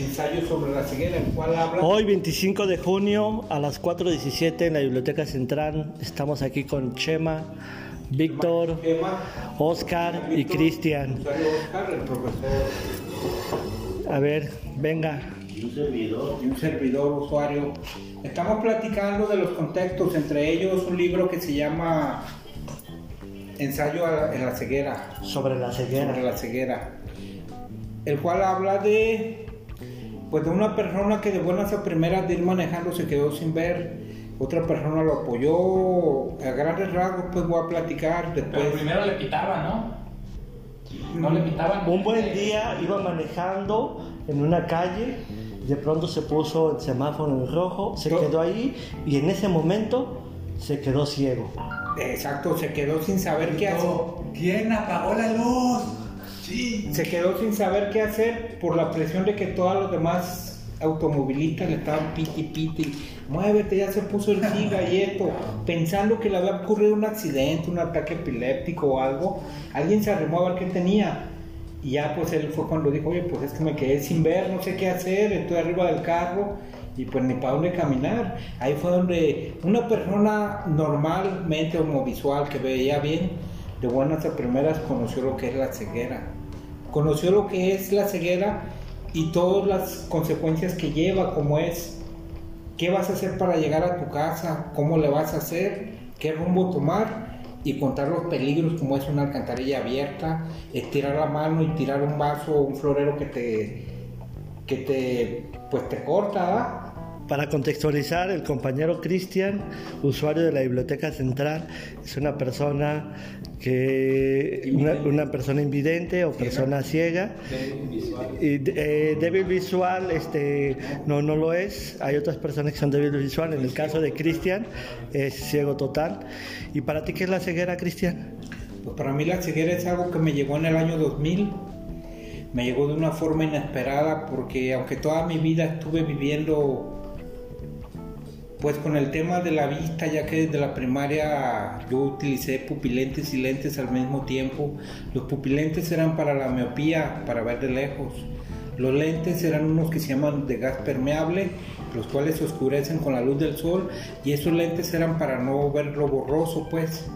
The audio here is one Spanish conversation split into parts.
ensayo sobre la ceguera, el cual habla... Hoy 25 de junio a las 4.17 en la Biblioteca Central estamos aquí con Chema, Víctor, Chema, Oscar y Cristian. A ver, venga. y un servidor usuario. Estamos platicando de los contextos, entre ellos un libro que se llama Ensayo en la ceguera, Sobre la ceguera. sobre la ceguera, el cual habla de pues de una persona que de buenas a primeras de ir manejando se quedó sin ver, otra persona lo apoyó, a grandes rasgos pues voy a platicar Pero después. primero le pitaban, ¿no? No le pitaban. Un buen día iba manejando en una calle, de pronto se puso el semáforo en rojo, se quedó ahí y en ese momento se quedó ciego. Exacto, se quedó sin saber qué hacer. ¿Quién apagó la luz? Sí. Se quedó sin saber qué hacer por la presión de que todos los demás automovilistas le estaban piti piti. Muévete, ya se puso el sí galleto. Pensando que le había ocurrido un accidente, un ataque epiléptico o algo. Alguien se arrimó a ver qué tenía. Y ya pues él fue cuando dijo, oye, pues es que me quedé sin ver, no sé qué hacer, estoy arriba del carro y pues ni para dónde caminar. Ahí fue donde una persona normalmente homovisual que veía bien, de buenas a primeras conoció lo que es la ceguera. Conoció lo que es la ceguera y todas las consecuencias que lleva, como es qué vas a hacer para llegar a tu casa, cómo le vas a hacer, qué rumbo tomar y contar los peligros como es una alcantarilla abierta, estirar la mano y tirar un vaso o un florero que te que te pues te corta. Para contextualizar, el compañero Cristian, usuario de la Biblioteca Central, es una persona que una, una persona invidente o persona ciega. Y, eh, débil visual, este, no, no lo es. Hay otras personas que son débiles visual. En el caso de Cristian, es ciego total. ¿Y para ti qué es la ceguera, Cristian? Pues para mí la ceguera es algo que me llegó en el año 2000. Me llegó de una forma inesperada porque aunque toda mi vida estuve viviendo pues con el tema de la vista, ya que desde la primaria yo utilicé pupilentes y lentes al mismo tiempo. Los pupilentes eran para la miopía, para ver de lejos. Los lentes eran unos que se llaman de gas permeable, los cuales se oscurecen con la luz del sol y esos lentes eran para no ver lo borroso, pues.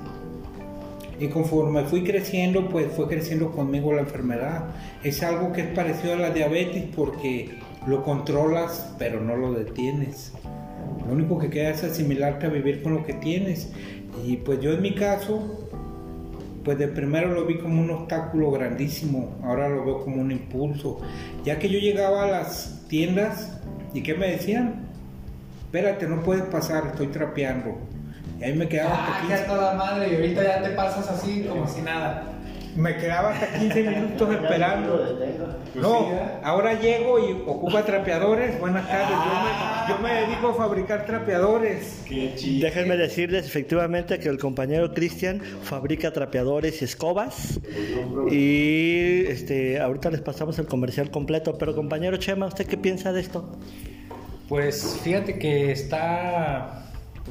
Y conforme fui creciendo, pues fue creciendo conmigo la enfermedad. Es algo que es parecido a la diabetes porque lo controlas, pero no lo detienes. Lo único que queda es asimilarte a vivir con lo que tienes. Y pues yo en mi caso, pues de primero lo vi como un obstáculo grandísimo, ahora lo veo como un impulso. Ya que yo llegaba a las tiendas y ¿qué me decían? Espérate, no puedes pasar, estoy trapeando. Y ahí me quedaba hasta Ah, 15 que a toda madre. Y ahorita ya te pasas así como si nada. Me quedaba hasta 15 minutos esperando. No, ahora llego y ocupa trapeadores. Buenas tardes. Yo me, yo me dedico a fabricar trapeadores. Déjenme decirles efectivamente que el compañero Cristian fabrica trapeadores y escobas. Y este, ahorita les pasamos el comercial completo. Pero compañero Chema, ¿usted qué piensa de esto? Pues fíjate que está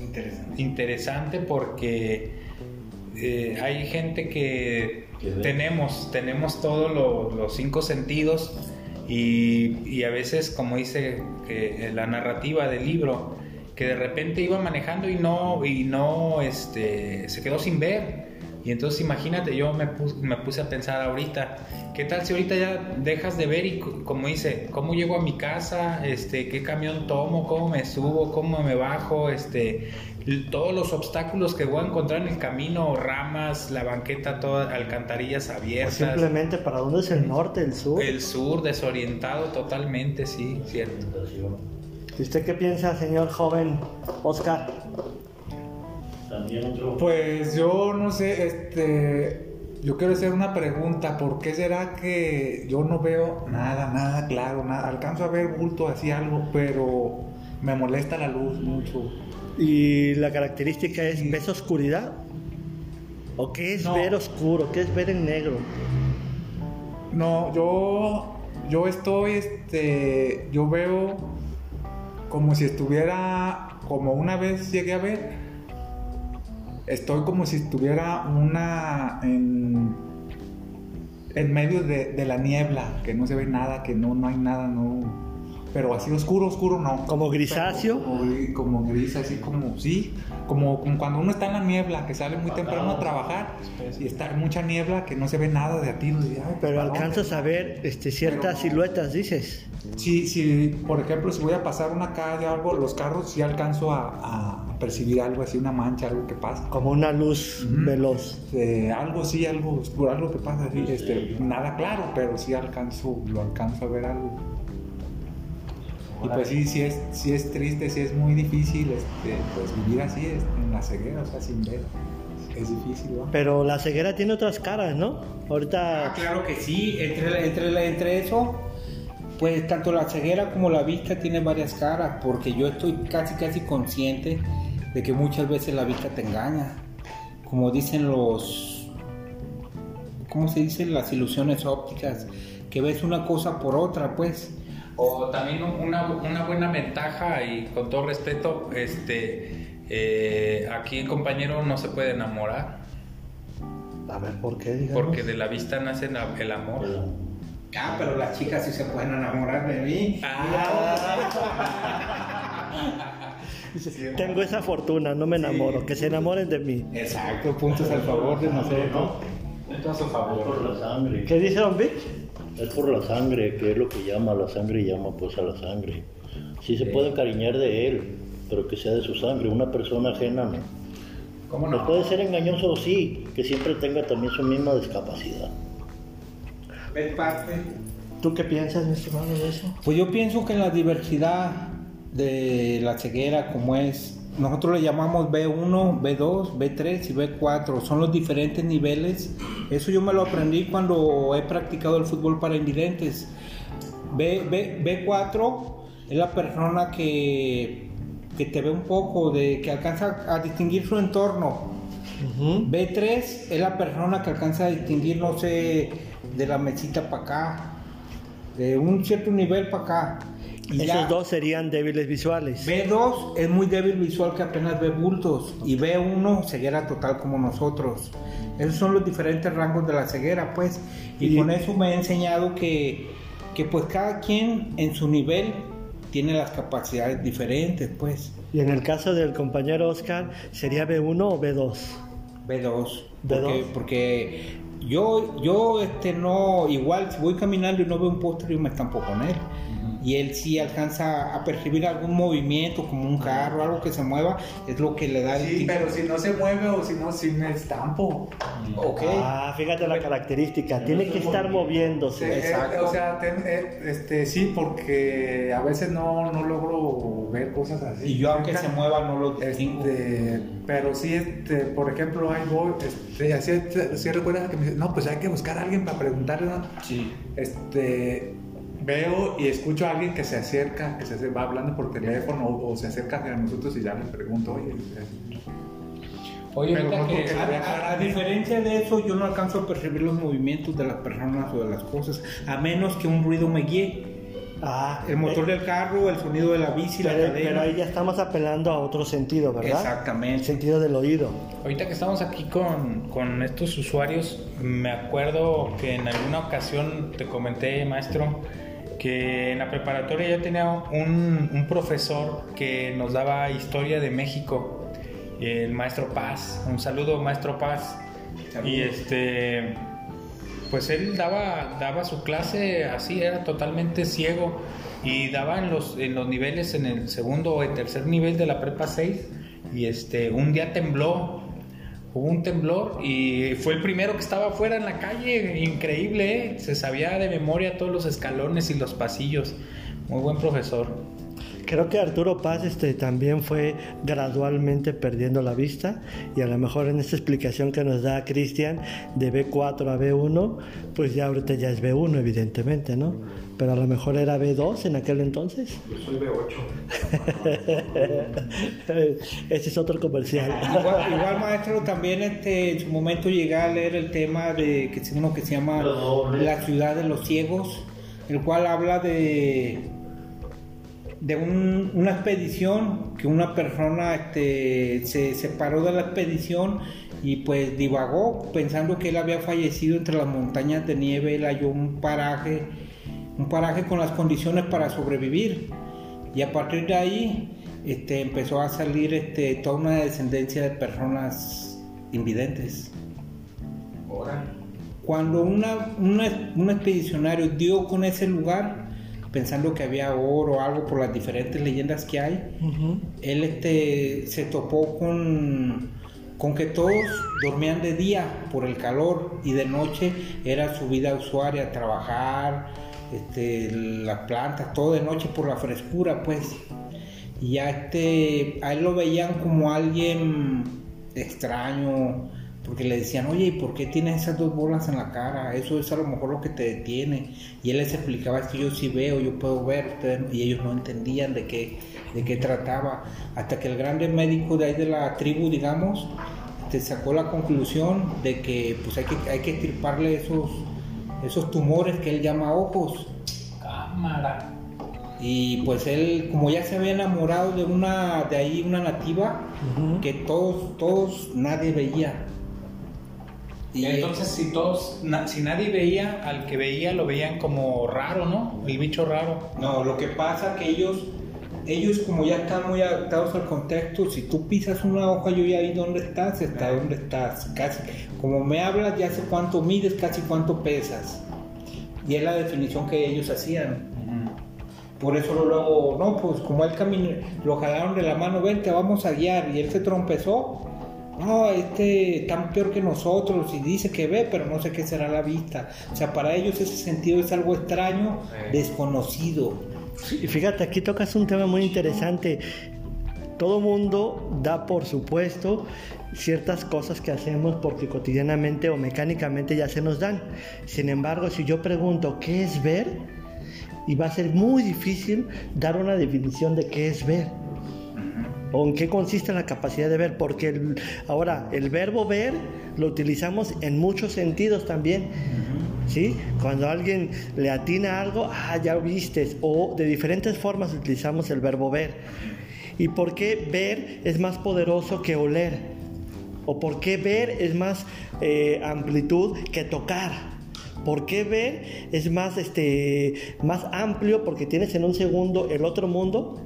Interesante. interesante porque eh, hay gente que tenemos, tenemos todos lo- los cinco sentidos y, y a veces, como dice que la narrativa del libro, que de repente iba manejando y no, y no, este, se quedó sin ver. Y entonces imagínate, yo me puse, me puse a pensar ahorita, ¿qué tal si ahorita ya dejas de ver y como dice, cómo llego a mi casa, este, qué camión tomo, cómo me subo, cómo me bajo, este, todos los obstáculos que voy a encontrar en el camino, ramas, la banqueta, todas alcantarillas O abiertas, simplemente para dónde es el norte, el sur. el sur desorientado totalmente, sí, cierto. ¿Y usted qué piensa, señor joven Oscar? Pues yo no sé, este, yo quiero hacer una pregunta, ¿por qué será que yo no veo nada, nada claro, nada, alcanzo a ver bulto así algo, pero me molesta la luz mucho. Y la característica es, ¿ves oscuridad? ¿O qué es No. ver oscuro? ¿Qué es ver en negro? No, yo, yo estoy, este, yo veo como si estuviera, como una vez llegué a ver, estoy como si estuviera una en, en medio de, de la niebla, que no se ve nada, que no, no hay nada, no. Pero así oscuro, oscuro no. ¿Como grisáceo? Como, como gris, así como, sí, como, como cuando uno está en la niebla, que sale muy temprano a trabajar y está en mucha niebla que no se ve nada de a ti. ay, Pero ¿para alcanzas dónde? a ver este, ciertas Pero- siluetas, dices. Sí, sí, por ejemplo, si voy a pasar una calle o algo, los carros sí alcanzo a, a percibir algo así, una mancha, algo que pasa. Como una luz Ujú. veloz. Eh, algo sí, algo oscuro, algo que pasa así, este, nada claro, pero sí alcanzo, lo alcanzo a ver algo. Y pues sí, sí es, sí es triste, sí es muy difícil, este, pues vivir así, en la ceguera, o sea, sin ver, es difícil, ¿no? Pero la ceguera tiene otras caras, ¿no? Ahorita Ah, claro que sí, entre, entre, entre eso, pues tanto la ceguera como la vista tienen varias caras, porque yo estoy casi casi consciente de que muchas veces la vista te engaña, como dicen los, ¿cómo se dice? Las ilusiones ópticas, que ves una cosa por otra, pues. O también una, una buena ventaja y con todo respeto, este, eh, aquí el compañero no se puede enamorar A ver, ¿por qué? Digamos? porque de la vista nace el amor. Ah, pero las chicas sí se pueden enamorar de mí. Tengo esa fortuna, no me enamoro. Que se enamoren de mí. Exacto, puntos al favor de nosotros. a su favor. por la sangre. ¿Qué dice Don Vic? Es por la sangre, que es lo que llama la sangre y llama pues a la sangre. Sí se puede encariñar de él, pero que sea de su sangre. Una persona ajena no. ¿Cómo No no? puede ser engañoso, sí, que siempre tenga también su misma discapacidad. ¿Ves parte? ¿Tú qué piensas, mi estimado, de eso? Pues yo pienso que en la diversidad de la ceguera, como es, nosotros le llamamos B1, B2, B3 y B4, son los diferentes niveles. Eso yo me lo aprendí cuando he practicado el fútbol para invidentes. B, B, B4 es la persona que, que te ve un poco, de, que alcanza a distinguir su entorno. Ujú. B3 es la persona que alcanza a distinguir, no sé, de la mesita para acá, de un cierto nivel para acá. Y Esos dos serían débiles visuales. B2 es muy débil visual que apenas ve bultos y B1 ceguera total como nosotros. Esos son los diferentes rangos de la ceguera, pues. Y, Y- con eso me he enseñado que, que pues cada quien en su nivel tiene las capacidades diferentes, pues. Y en el caso del compañero Oscar, ¿sería B1 o B2? B2. B2. Porque, porque yo, yo este, no, igual si voy caminando y no veo un póster, yo me estampo con él. Y él sí alcanza a percibir algún movimiento, como un carro, algo que se mueva, es lo que le da el Sí, tipo- pero si no se mueve o si no, si me estampo. Ok. Ah, fíjate la característica. Tiene que estar moviéndose. eh, Exacto. o sea, ten- eh, este, sí, porque a veces no, no logro ver cosas así. Y yo aunque se mueva no lo distingo. Este, pero sí, este, por ejemplo, ahí voy, este, así, así recuerdas que me dice, no, pues hay que buscar a alguien para preguntarle, ¿no? Sí. este, veo y escucho a alguien que se acerca, que se va hablando por teléfono o, o se acerca a nosotros y ya le pregunto, oye, eh, Oye, no que, porque- A, a- a diferencia de eso, yo no alcanzo a percibir los movimientos de las personas o de las cosas, a menos que un ruido me guíe. Ah, El motor del carro, el sonido de la bici, la pero, cadena. pero ahí ya estamos apelando a otro sentido, ¿verdad? El Exactamente. sentido del oído. ahorita que estamos aquí con, con estos usuarios, me acuerdo que en alguna ocasión te comenté, maestro, que en la preparatoria yo tenía un, un profesor que nos daba historia de México, el maestro Paz. Un saludo, maestro Paz. Y este, pues él daba, daba su clase así, era totalmente ciego y daba en los, en los niveles, en el segundo o el tercer nivel de la prepa 6 y este, un día tembló, hubo un temblor y fue el primero que estaba afuera en la calle, increíble, ¿eh? se sabía de memoria todos los escalones y los pasillos, muy buen profesor. Creo que Arturo Paz este, también fue gradualmente perdiendo la vista y a lo mejor en esta explicación que nos da Cristian de B4 a B1, pues ya ahorita ya es B1 evidentemente, ¿no? Pero a lo mejor era B2 en aquel entonces. Yo soy B8. Ese es otro comercial. Igual, igual, maestro, también este, en su momento llegué a leer el tema de que uno que se llama La ciudad de los ciegos, el cual habla de de un- una expedición que una persona este, se separó de la expedición y pues divagó pensando que él había fallecido entre las montañas de nieve, él halló un paraje un paraje con las condiciones para sobrevivir. Y a partir de ahí este, empezó a salir este, toda una descendencia de personas invidentes. Ahora. Cuando una, una- un expedicionario dio con ese lugar, pensando que había oro o algo por las diferentes leyendas que hay, él este, se topó con, con que todos dormían de día por el calor y de noche era su vida usuaria, trabajar, este, las plantas, todo de noche por la frescura, pues. Y ya este, a él lo veían como alguien extraño, porque le decían, oye, ¿y por qué tienes esas dos bolas en la cara? Eso es a lo mejor lo que te detiene. Y él les explicaba, es que yo sí veo, yo puedo ver, ustedes no". y ellos no entendían de qué, de qué trataba. Hasta que el grande médico de ahí de la tribu, digamos, te sacó la conclusión de que pues hay que, hay que extirparle esos, esos tumores que él llama ojos. Cámara. Y pues él, como ya se había enamorado de una, de ahí una nativa, Ujú. que todos, todos, nadie veía. Y entonces si todos, na- si nadie veía, al que veía lo veían como raro, ¿no? El bicho raro. No, lo que pasa que ellos, ellos como ya están muy adaptados al contexto, si tú pisas una hoja, yo ya vi dónde estás, hasta dónde estás. Casi, como me hablas, ya sé cuánto mides, casi cuánto pesas. Y es la definición que ellos hacían. Por eso luego, no, pues como él caminó, lo jalaron de la mano, vente, vamos a guiar, y él se trompezó. No, este tan peor que nosotros y dice que ve, pero no sé qué será la vista. O sea, para ellos ese sentido es algo extraño, Sí. desconocido. Y fíjate, aquí tocas un tema muy interesante. Todo mundo da por supuesto ciertas cosas que hacemos porque cotidianamente o mecánicamente ya se nos dan. Sin embargo, si yo pregunto qué es ver, y va a ser muy difícil dar una definición de qué es ver. ¿O en qué consiste la capacidad de ver? Porque el- ahora el verbo ver lo utilizamos en muchos sentidos también. ¿Sí? Cuando alguien le atina algo, ah, ya viste. O de diferentes formas utilizamos el verbo ver. ¿Y por qué ver es más poderoso que oler? ¿O por qué ver es más eh, amplitud que tocar? ¿Por qué ver es más, este, más amplio? Porque tienes en un segundo el otro mundo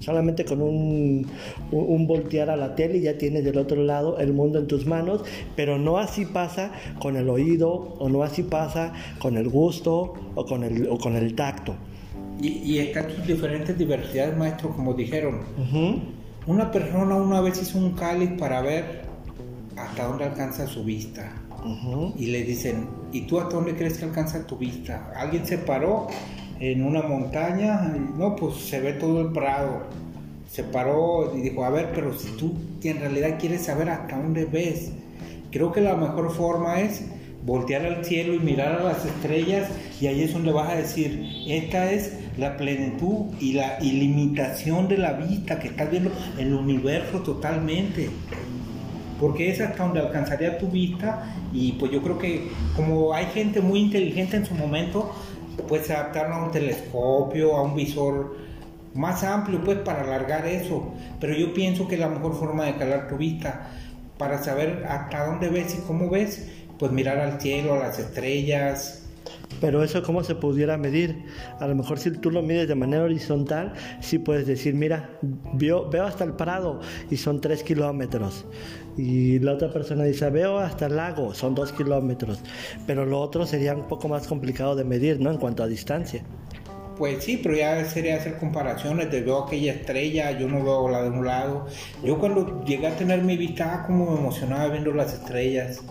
Solamente con un, un- voltear a la tele ya tienes del otro lado el mundo en tus manos, pero no así pasa con el oído o no así pasa con el gusto o con el, o con el tacto. Y, y están sus diferentes diversidades, maestro, como dijeron. Una persona una vez hizo un cáliz para ver hasta dónde alcanza su vista. Y le dicen, ¿y tú hasta dónde crees que alcanza tu vista? Alguien se paró en una montaña, y, no, pues se ve todo el prado. Se paró y dijo, a ver, pero si tú en realidad quieres saber hasta dónde ves, creo que la mejor forma es voltear al cielo y mirar a las estrellas y ahí es donde vas a decir, esta es la plenitud y la ilimitación de la vista que estás viendo el universo totalmente porque es hasta donde alcanzaría tu vista y pues yo creo que como hay gente muy inteligente en su momento, se adaptaron a un telescopio, a un visor más amplio pues para alargar eso, pero yo pienso que la mejor forma de calar tu vista para saber hasta dónde ves y cómo ves, pues mirar al cielo, a las estrellas, Pero eso cómo se pudiera medir. A lo mejor si tú lo mides de manera horizontal, sí puedes decir, mira, veo, hasta el Prado y son 3 kilómetros. Y la otra persona dice, veo hasta el lago, son 2 kilómetros. Pero lo otro sería un poco más complicado de medir, ¿no? En cuanto a distancia. Pues sí, pero ya sería hacer comparaciones de veo aquella estrella, yo no veo la de un lado. Yo cuando llegué a tener mi vista, ah, como me emocionaba viendo las estrellas,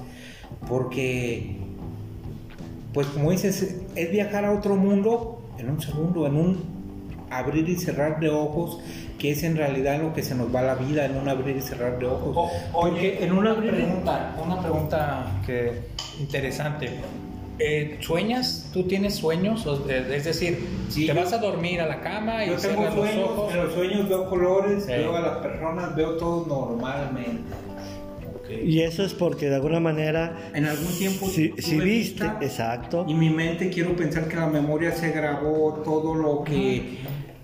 porque, pues como dices, es viajar a otro mundo en un segundo, en un abrir y cerrar de ojos, que es en realidad lo que se nos va la vida, en un abrir y cerrar de ojos. O- oye, Porque en un una pregunta, una pregunta que interesante. Eh, ¿Sueñas? ¿Tú tienes sueños? Eh, es decir, Sí, te yo- vas a dormir a la cama y Yo tengo los sueños, ojos. en los sueños veo colores, Sí. veo a las personas, veo todo normalmente. Y eso es porque de alguna manera, En algún tiempo si, viste, vista, exacto, Y mi mente quiero pensar que la memoria se grabó todo lo que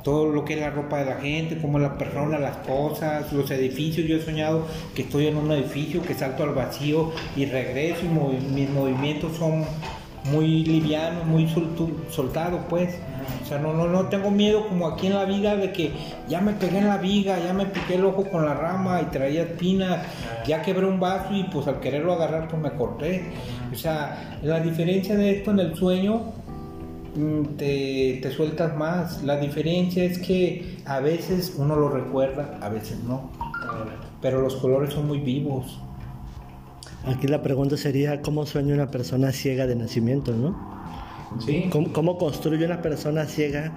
todo lo que es la ropa de la gente, como la persona, las cosas, los edificios. Yo he soñado que estoy en un edificio, que salto al vacío y regreso y movi- mis movimientos son muy liviano, muy soltado, pues. O sea, no, no, no tengo miedo como aquí en la vida de que ya me pegué en la viga, ya me piqué el ojo con la rama y traía espinas, ya quebré un vaso y pues al quererlo agarrar pues me corté. O sea, la diferencia de esto en el sueño mm, te, te sueltas más. La diferencia es que a veces uno lo recuerda, a veces no. Pero los colores son muy vivos. Aquí la pregunta sería, ¿cómo sueña una persona ciega de nacimiento, no? Sí. ¿Cómo, cómo construye una persona ciega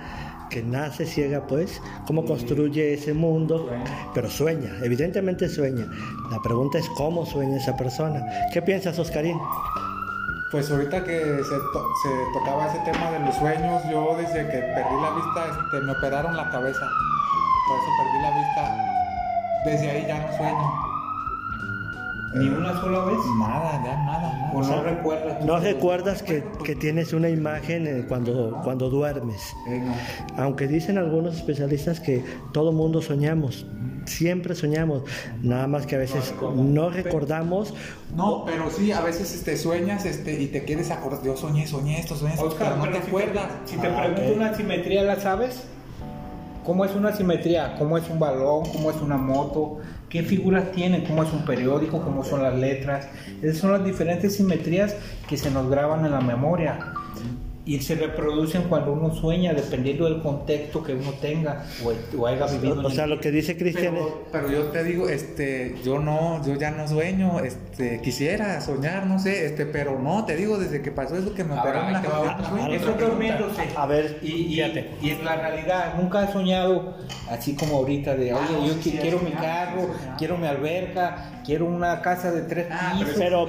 que nace ciega, pues? ¿Cómo construye ese mundo? Pero sueña, evidentemente sueña. La pregunta es cómo sueña esa persona. ¿Qué piensas, Oscarín? Pues ahorita que se, to- se tocaba ese tema de los sueños, yo desde que perdí la vista, este, me operaron la cabeza. Por eso perdí la vista. Desde ahí ya no sueño. Ni una sola vez. Nada, ya nada, nada. O no recuerdas. ¿No recuerdas que, que tienes una imagen eh, cuando, cuando duermes? Eh. Aunque dicen algunos especialistas que todo mundo soñamos, siempre soñamos, nada más que a veces no recordamos. No, pero sí, a veces este, sueñas este, y te quieres acordar. Yo soñé, soñé esto, soñé esto, Oscar, pero no pero te si acuerdas. Si te Ah, pregunto ok. una simetría, ¿la sabes? ¿Cómo es una simetría? ¿Cómo es un balón? ¿Cómo es una moto? ¿Qué figuras tiene? ¿Cómo es un periódico? ¿Cómo son las letras? Esas son las diferentes simetrías que se nos graban en la memoria y se reproducen cuando uno sueña, dependiendo del contexto que uno tenga o, o haya vivido. en O sea, el- lo que dice Cristian es... Pero, pero yo te digo, este, yo no, yo ya no sueño, este, quisiera soñar, no sé, este, pero no, te digo, desde que pasó eso que me Ahora, operaron otra- no sueño. Eso durmiéndose. A ver, y, y, fíjate. y es la realidad. Nunca he soñado así como ahorita de, oye, no, yo sí, qui- sí, quiero sí, mi carro, sí, quiero mi alberca, quiero una casa de tres Ah, pisos. Pero-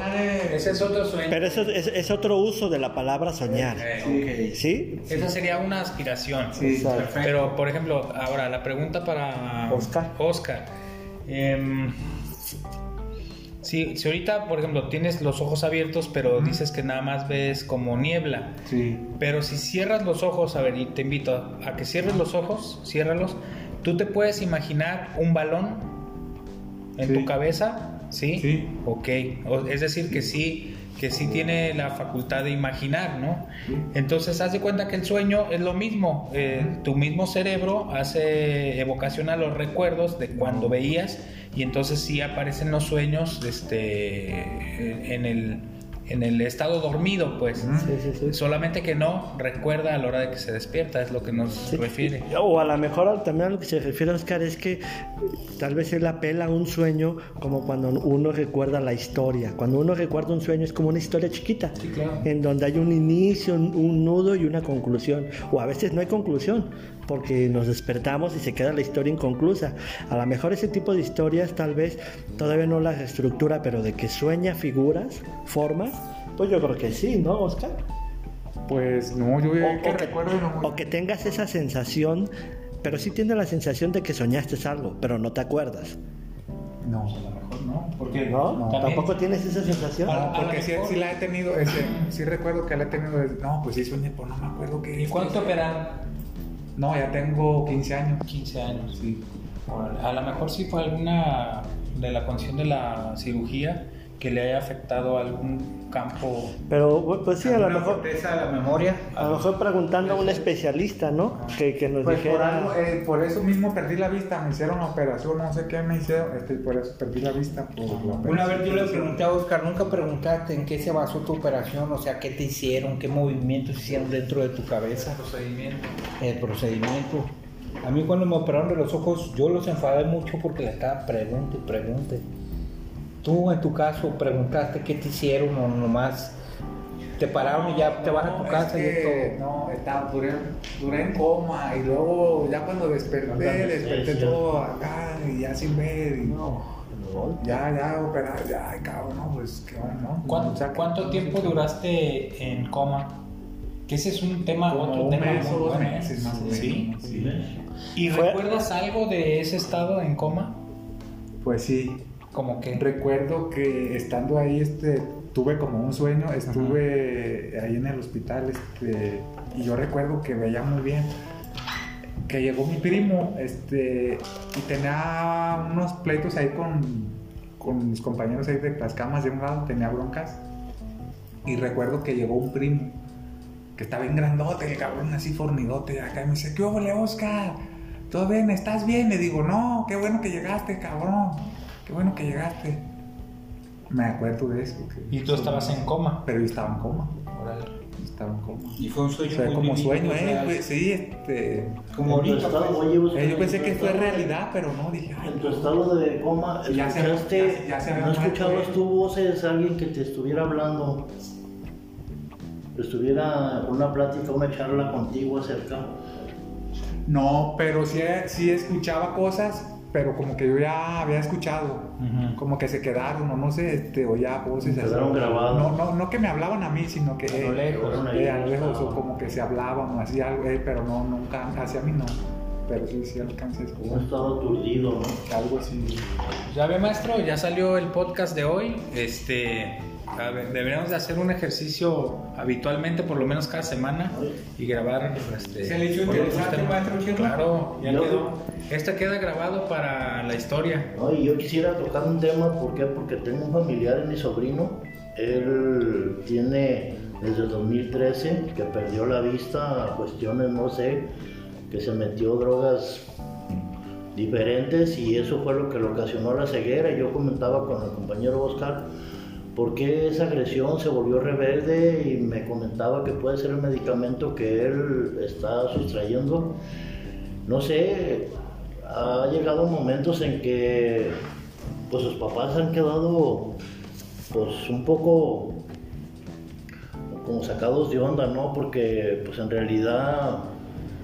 Ese es otro sueño. pero eso es, es otro uso de la palabra soñar. Eh, ¿Sí? Esa sería una aspiración. Sí, perfecto. Pero, por ejemplo, ahora la pregunta para Oscar. Oscar. Em, si, si ahorita, por ejemplo, tienes los ojos abiertos, pero dices que nada más ves como niebla. Sí. Pero si cierras los ojos, a ver, y te invito a, a que cierres los ojos, ciérralos. Tú te puedes imaginar un balón en Sí. tu cabeza, ¿sí? Sí. Ok. O- es decir, que sí, que sí tiene la facultad de imaginar, ¿no? Entonces, haz de cuenta que el sueño es lo mismo. Eh, tu mismo cerebro hace evocación a los recuerdos de cuando veías y entonces sí aparecen los sueños este, en, el, en el estado dormido, pues. Sí, sí, sí. Solamente que no recuerda a la hora de que se despierta, es lo que nos refiere. O a lo mejor también a lo que se refiere Oscar es que tal vez él apela a un sueño como cuando uno recuerda la historia. Cuando uno recuerda un sueño es como una historia chiquita, en donde hay un inicio, un, un nudo y una conclusión. O a veces no hay conclusión, porque nos despertamos y se queda la historia inconclusa. A lo mejor ese tipo de historias tal vez todavía no las reestructura, pero de que sueña figuras, formas, pues yo creo que sí, ¿no, Oscar? Pues no, yo O, que o que, recuerdo no. o que tengas esa sensación, pero sí tienes la sensación de que soñaste algo, pero no te acuerdas. No, a lo mejor no. Porque ¿No? no. ¿Tampoco tienes esa sensación? Ah, No, porque sí, sí la he tenido, ese, sí recuerdo que la he tenido, desde- no, pues sí soñé, pues no me acuerdo que... ¿Y cuánto operaron? No, ya tengo 15 años. 15 años. Sí. A lo mejor sí fue alguna de la condición de la cirugía que le haya afectado algún campo. Pero pues sí, a lo ¿Alguna mejor, de la memoria. a lo mejor preguntando a un especialista, ¿no? Que, que nos Pues por, dijera... algo, eh, por eso mismo perdí la vista, me hicieron la operación, no sé qué me hicieron, este, por eso perdí la vista. Por la Una vez yo le pregunté a Oscar, nunca preguntaste en qué se basó tu operación, o sea, qué te hicieron, qué movimientos hicieron dentro de tu cabeza, Procedimiento. el procedimiento. A mí cuando me operaron de los ojos, yo los enfadé mucho porque le estaba pregunte y pregunte. Tú en tu caso preguntaste qué te hicieron o nomás te pararon y ya te vas a tu No, casa es y todo. No, estaba, duré, duré en coma y luego ya cuando desperté, desperté todo acá y ya sin ver y ya, ya operar, ya, ay, cabrón, no, pues qué bueno, ¿no? ¿Cuánto, O sea, que- cuánto tiempo duraste en coma? Que ese es un tema, Como otro un tema mes muy o dos bueno. meses más o menos. ¿Sí? sí. ¿Y Fue- recuerdas algo de ese estado en coma? Pues sí, Como que... recuerdo que estando ahí, este, tuve como un sueño, estuve ahí en el hospital, este, y yo recuerdo que veía muy bien que llegó mi primo, este, y tenía unos pleitos ahí con, con mis compañeros ahí de las camas de un lado, tenía broncas. Y recuerdo que llegó un primo que estaba bien grandote, el cabrón así fornidote acá y me dice, ¿qué ole Oscar? ¿Todo bien? ¿Estás bien? Le digo, no, qué bueno que llegaste, cabrón. Qué bueno que llegaste. Me acuerdo de eso. que- Y tú estabas en coma. Pero yo estaba en coma. Órale. Estaba en coma. Y fue un sueño. Fue muy como vivido, sueño, o ¿eh? sea, Pues, sí, este... Como ahorita. estado, pues. oye, eh, yo en pensé que fue realidad, pero no, dije, ay, En tu estado de coma, Ya se- escuchaste, ya- ya se ¿no escuchabas tu voces, alguien que te estuviera hablando? Estuviera una plática, una charla contigo acerca. No, pero sí, sí escuchaba cosas, pero como que yo ya había escuchado, como que se quedaron, o no sé, este, o ya voces así. Quedaron grabados. No, no, no que me hablaban a mí, sino que A lo lejos. Eh, a lo lejos, o como que se hablaban o así algo, eh, pero no, nunca, hacia mí no. Pero sí, sí alcancé a estado aturdido, ¿no? algo así. Ya ve maestro, ya salió el podcast de hoy. Este, a ver, deberíamos de hacer un ejercicio habitualmente, por lo menos cada semana, y grabar. Este, ¿Se le hizo interesante, maestro? Claro, ya Yo- quedó. Este queda grabado para la historia. No, y yo quisiera tocar un tema, ¿por qué? Porque tengo un familiar, mi sobrino, él tiene desde 2013 que perdió la vista a cuestiones, no sé, que se metió drogas diferentes y eso fue lo que le ocasionó la ceguera. Yo comentaba con el compañero Oscar por qué esa agresión se volvió rebelde y me comentaba que puede ser el medicamento que él está sustrayendo. No sé, ha llegado momentos en que pues sus papás han quedado pues un poco como sacados de onda, ¿no? Porque pues en realidad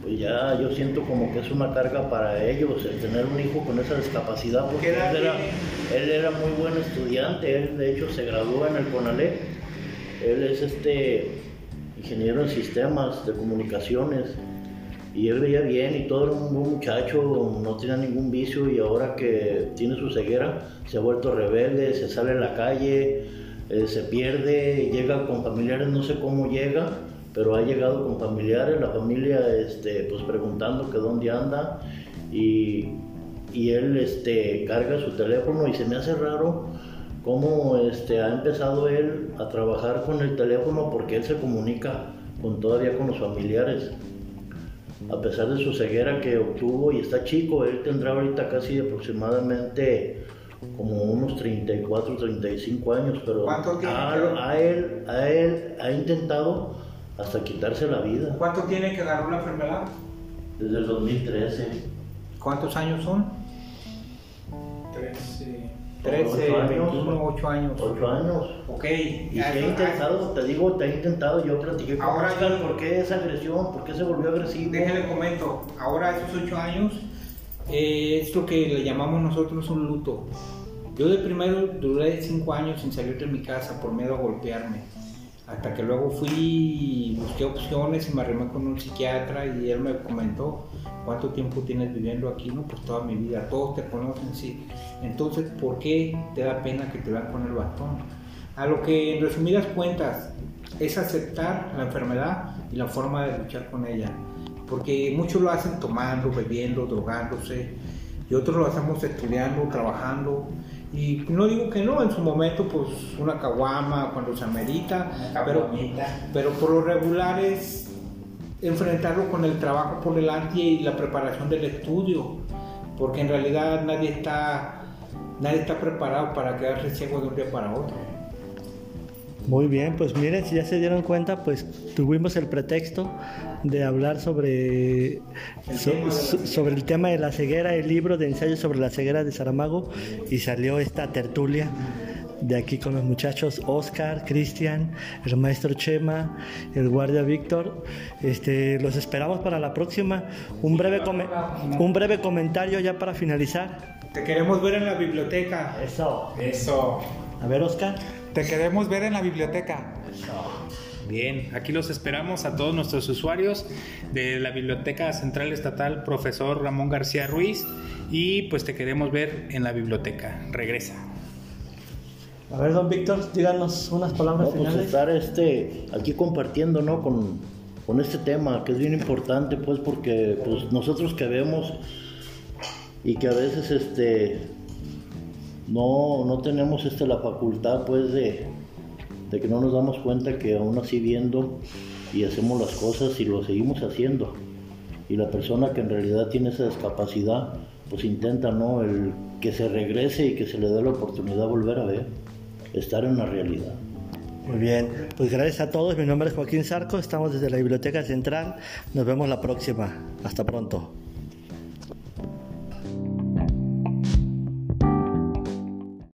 pues ya yo siento como que es una carga para ellos el tener un hijo con esa discapacidad porque ¿Qué edad él era, tiene? Él era muy buen estudiante, él de hecho se graduó en el CONALEP, él es este ingeniero en sistemas de comunicaciones y él veía bien y todo era un buen muchacho, no tenía ningún vicio y ahora que tiene su ceguera se ha vuelto rebelde, se sale a la calle, eh, se pierde, llega con familiares, no sé cómo llega, pero ha llegado con familiares, la familia este, pues preguntando que dónde anda y, y él este, carga su teléfono y se me hace raro cómo este, ha empezado él a trabajar con el teléfono porque él se comunica con, todavía con los familiares a pesar de su ceguera que obtuvo y está chico, él tendrá ahorita casi aproximadamente como unos 34, 35 años, pero ¿Cuánto tiene? a, a él, a él ha intentado hasta quitarse la vida ¿Cuánto tiene que agarró la enfermedad? desde el 2013. ¿Cuántos años son? 13. 13, Ocho años. 21, 8 años. 8 años. Ok. Y ya- que ha intentado, te digo, te ha intentado, yo platiqué con Ahora Oscar, ¿por qué esa agresión? ¿Por qué se volvió agresivo? Déjenle comento, ahora esos ocho años eh, es lo que le llamamos nosotros un luto. Yo de primero duré cinco años sin salir de mi casa por miedo a golpearme. Hasta que luego fui y busqué opciones y me arrimé con un psiquiatra y él me comentó cuánto tiempo tienes viviendo aquí, no, pues toda mi vida, todos te conocen, sí. Entonces, ¿por qué te da pena que te vean con el bastón? A lo que en resumidas cuentas es aceptar la enfermedad y la forma de luchar con ella. Porque muchos lo hacen tomando, bebiendo, drogándose, y otros lo hacemos estudiando, trabajando. Y no digo que no, en su momento, pues una caguama cuando se amerita, pero, pero por lo regular es enfrentarlo con el trabajo por delante y la preparación del estudio, porque en realidad nadie está, nadie está preparado para quedarse ciego de un día para otro. Muy bien, pues miren, si ya se dieron cuenta, pues tuvimos el pretexto de hablar sobre, so- so- sobre el tema de la ceguera, el libro de ensayos sobre la ceguera de Saramago, y salió esta tertulia de aquí con los muchachos Oscar, Cristian, el maestro Chema, el guardia Víctor. Este, los esperamos para la próxima. Un breve, come- un breve comentario ya para finalizar. Te queremos ver en la biblioteca. Eso. Eso. A ver, Oscar. Te queremos ver en la biblioteca. Bien, aquí los esperamos a todos nuestros usuarios de la Biblioteca Central Estatal, profesor Ramón García Ruiz, y pues te queremos ver en la biblioteca. Regresa. A ver, don Víctor, díganos unas palabras No, pues finales. estar este, aquí compartiendo, ¿no? Con, con este tema que es bien importante, pues, porque pues, nosotros que vemos y que a veces este, no, no tenemos este, la facultad, pues, de, de que no nos damos cuenta que aún así viendo y hacemos las cosas y lo seguimos haciendo. Y la persona que en realidad tiene esa discapacidad, pues intenta, ¿no? El que se regrese y que se le dé la oportunidad de volver a ver, estar en la realidad. Muy bien, pues gracias a todos. Mi nombre es Joaquín Sarco, estamos desde la Biblioteca Central. Nos vemos la próxima. Hasta pronto.